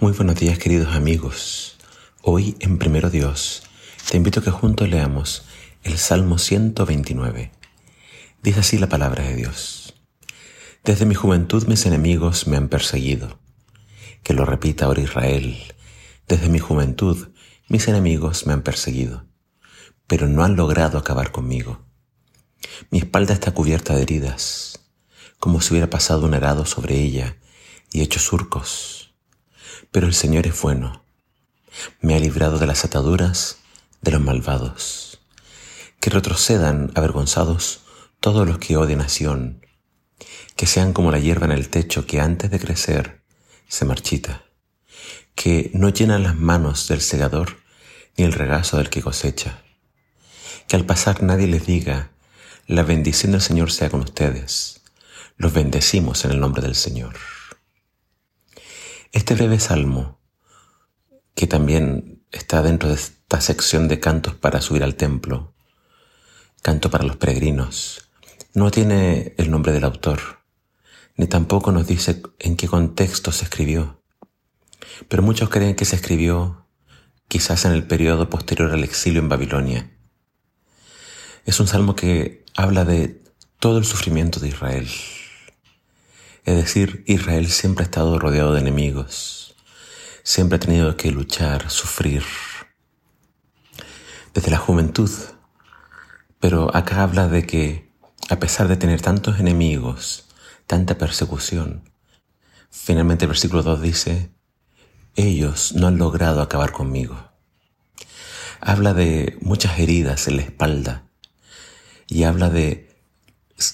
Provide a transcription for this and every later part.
Muy buenos días queridos amigos. Hoy en Primero Dios te invito que juntos leamos el Salmo 129. Dice así la palabra de Dios. Desde mi juventud mis enemigos me han perseguido. Que lo repita ahora Israel. Desde mi juventud mis enemigos me han perseguido, pero no han logrado acabar conmigo. Mi espalda está cubierta de heridas, como si hubiera pasado un arado sobre ella y hecho surcos pero el Señor es bueno. Me ha librado de las ataduras de los malvados. Que retrocedan avergonzados todos los que odian a. Que sean como la hierba en el techo que antes de crecer se marchita. Que no llenan las manos del segador ni el regazo del que cosecha. Que al pasar nadie les diga, la bendición del Señor sea con ustedes. Los bendecimos en el nombre del Señor. Este breve salmo, que también está dentro de esta sección de cantos para subir al templo, canto para los peregrinos, no tiene el nombre del autor, ni tampoco nos dice en qué contexto se escribió. Pero muchos creen que se escribió quizás en el periodo posterior al exilio en Babilonia. Es un salmo que habla de todo el sufrimiento de Israel, es decir, Israel siempre ha estado rodeado de enemigos, siempre ha tenido que luchar, sufrir, desde la juventud. Pero acá habla de que, a pesar de tener tantos enemigos, tanta persecución, finalmente el versículo 2 dice, ellos no han logrado acabar conmigo. Habla de muchas heridas en la espalda y habla de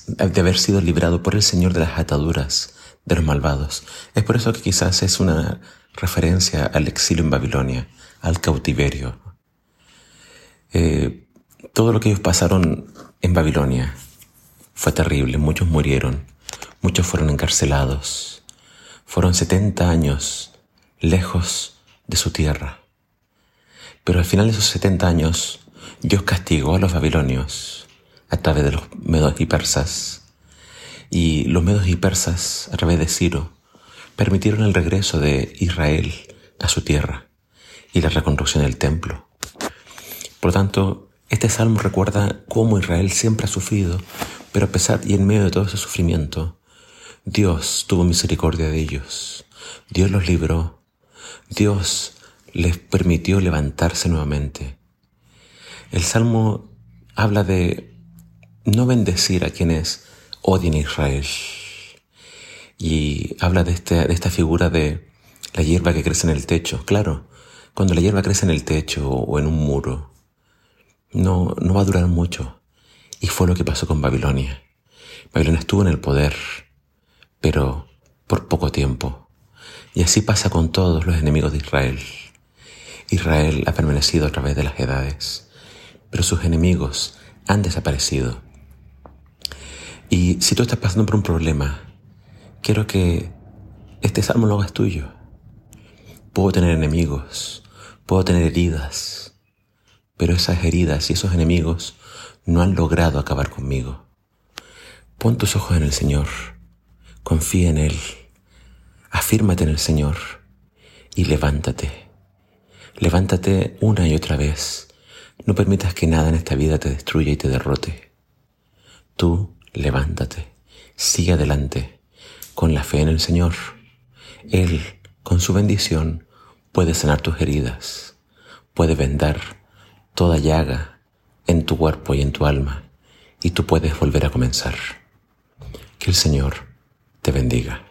de haber sido librado por el Señor de las ataduras de los malvados. Es por eso que quizás es una referencia al exilio en Babilonia, al cautiverio. Eh, todo lo que ellos pasaron en Babilonia fue terrible, muchos murieron, muchos fueron encarcelados, fueron 70 años lejos de su tierra. Pero al final de esos 70 años, Dios castigó a los babilonios a través de los medos y persas. Y los medos y persas, a través de Ciro, permitieron el regreso de Israel a su tierra y la reconstrucción del templo. Por lo tanto, este salmo recuerda cómo Israel siempre ha sufrido, pero a pesar y en medio de todo ese sufrimiento, Dios tuvo misericordia de ellos. Dios los libró. Dios les permitió levantarse nuevamente. El salmo habla de no bendecir a quienes odian a Israel. Y habla de, este, de esta figura de la hierba que crece en el techo. Claro, cuando la hierba crece en el techo o en un muro, no, no va a durar mucho. Y fue lo que pasó con Babilonia. Babilonia estuvo en el poder, pero por poco tiempo. Y así pasa con todos los enemigos de Israel. Israel ha permanecido a través de las edades, pero sus enemigos han desaparecido. Y si tú estás pasando por un problema, quiero que este salmo lo hagas tuyo. Puedo tener enemigos, puedo tener heridas, pero esas heridas y esos enemigos no han logrado acabar conmigo. Pon tus ojos en el Señor, confía en Él, afírmate en el Señor y levántate. Levántate una y otra vez. No permitas que nada en esta vida te destruya y te derrote. Tú levántate, sigue adelante, con la fe en el Señor. Él, con su bendición, puede sanar tus heridas, puede vendar toda llaga en tu cuerpo y en tu alma, y tú puedes volver a comenzar. Que el Señor te bendiga.